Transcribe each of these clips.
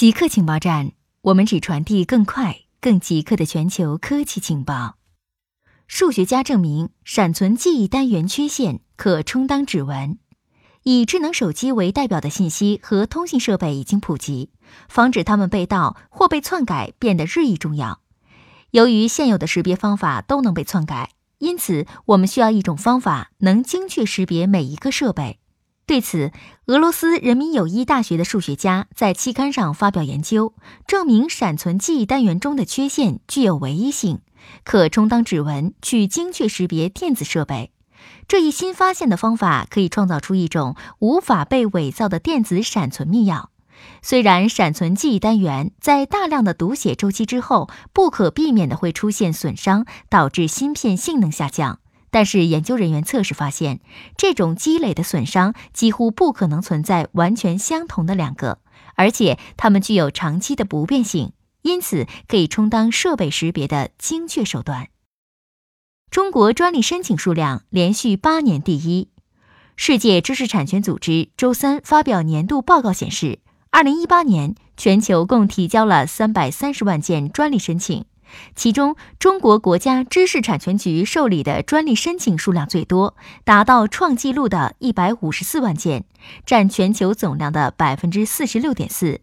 极客情报站，我们只传递更快、更极客的全球科技情报。数学家证明，闪存记忆单元缺陷可充当指纹。以智能手机为代表的信息和通信设备已经普及，防止它们被盗或被篡改变得日益重要。由于现有的识别方法都能被篡改，因此我们需要一种方法能精确识别每一个设备。对此，俄罗斯人民友谊大学的数学家在期刊上发表研究，证明闪存记忆单元中的缺陷具有唯一性，可充当指纹去精确识别电子设备。这一新发现的方法可以创造出一种无法被伪造的电子闪存密钥。虽然闪存记忆单元在大量的读写周期之后，不可避免的会出现损伤，导致芯片性能下降。但是研究人员测试发现，这种积累的损伤几乎不可能存在完全相同的两个，而且它们具有长期的不变性，因此可以充当设备识别的精确手段。中国专利申请数量连续八年第一。世界知识产权组织周三发表年度报告显示，二零一八年全球共提交了三百三十万件专利申请。其中，中国国家知识产权局受理的专利申请数量最多，达到创纪录的一百五十四万件，占全球总量的百分之四十六点四。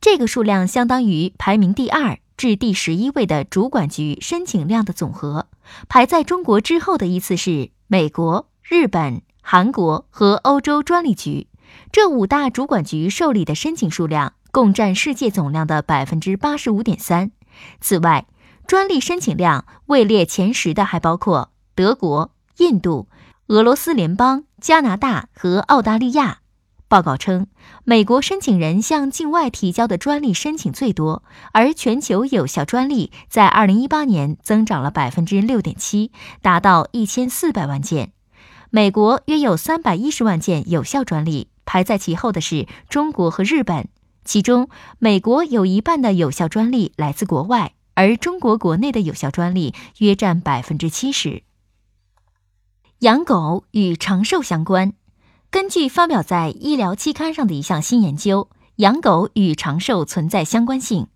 这个数量相当于排名第二至第十一位的主管局申请量的总和。排在中国之后的依次是美国、日本、韩国和欧洲专利局。这五大主管局受理的申请数量共占世界总量的百分之八十五点三。此外，专利申请量位列前十的还包括德国、印度、俄罗斯联邦、加拿大和澳大利亚。报告称，美国申请人向境外提交的专利申请最多，而全球有效专利在二零一八年增长了百分之六点七，达到一千四百万件。美国约有三百一十万件有效专利，排在其后的是中国和日本。其中，美国有一半的有效专利来自国外。而中国国内的有效专利约占百分之七十。养狗与长寿相关。根据发表在医疗期刊上的一项新研究，养狗与长寿存在相关性。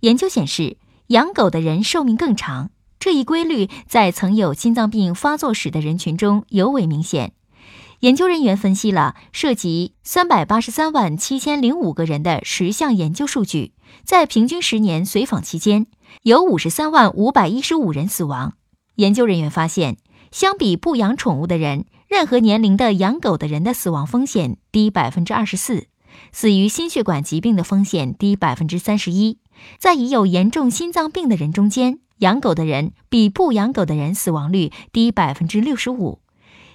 研究显示，养狗的人寿命更长，这一规律在曾有心脏病发作史的人群中尤为明显。研究人员分析了涉及三百八十三万七千零五个人的十项研究数据，在平均十年随访期间。有五十三万五百一十五人死亡。研究人员发现，相比不养宠物的人，任何年龄的养狗的人的死亡风险低百分之二十四，死于心血管疾病的风险低百分之三十一。在已有严重心脏病的人中间，养狗的人比不养狗的人死亡率低百分之六十五。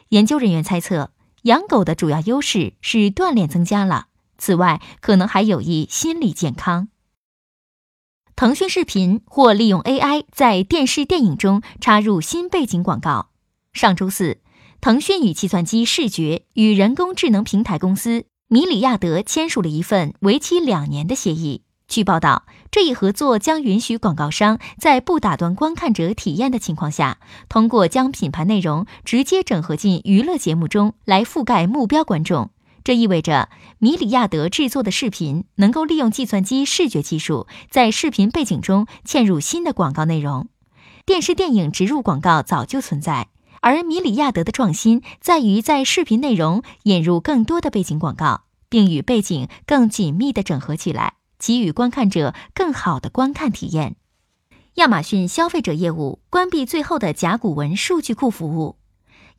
研究人员猜测，养狗的主要优势是锻炼增加了，此外可能还有益心理健康。腾讯视频或利用 AI 在电视电影中插入新背景广告。上周四，腾讯与计算机视觉与人工智能平台公司米里亚德签署了一份为期两年的协议。据报道，这一合作将允许广告商在不打断观看者体验的情况下，通过将品牌内容直接整合进娱乐节目中来覆盖目标观众。这意味着米里亚德制作的视频能够利用计算机视觉技术，在视频背景中嵌入新的广告内容。电视电影植入广告早就存在，而米里亚德的创新在于在视频内容引入更多的背景广告，并与背景更紧密地整合起来，给予观看者更好的观看体验。亚马逊消费者业务关闭最后的甲骨文数据库服务。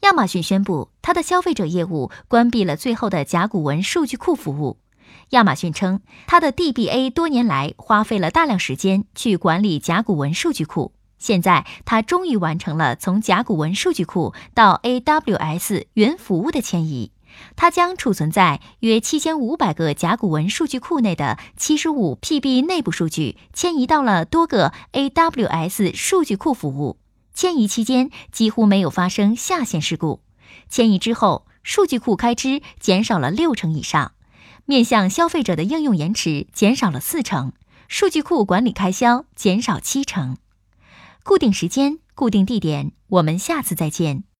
亚马逊宣布，它的消费者业务关闭了最后的甲骨文数据库服务。亚马逊称，它的 DBA 多年来花费了大量时间去管理甲骨文数据库，现在它终于完成了从甲骨文数据库到 AWS 云服务的迁移。它将储存在约七千五百个甲骨文数据库内的七十五 PB 内部数据迁移到了多个 AWS 数据库服务。迁移期间几乎没有发生下线事故。迁移之后，数据库开支减少了六成以上，面向消费者的应用延迟减少了四成，数据库管理开销减少七成。固定时间，固定地点，我们下次再见。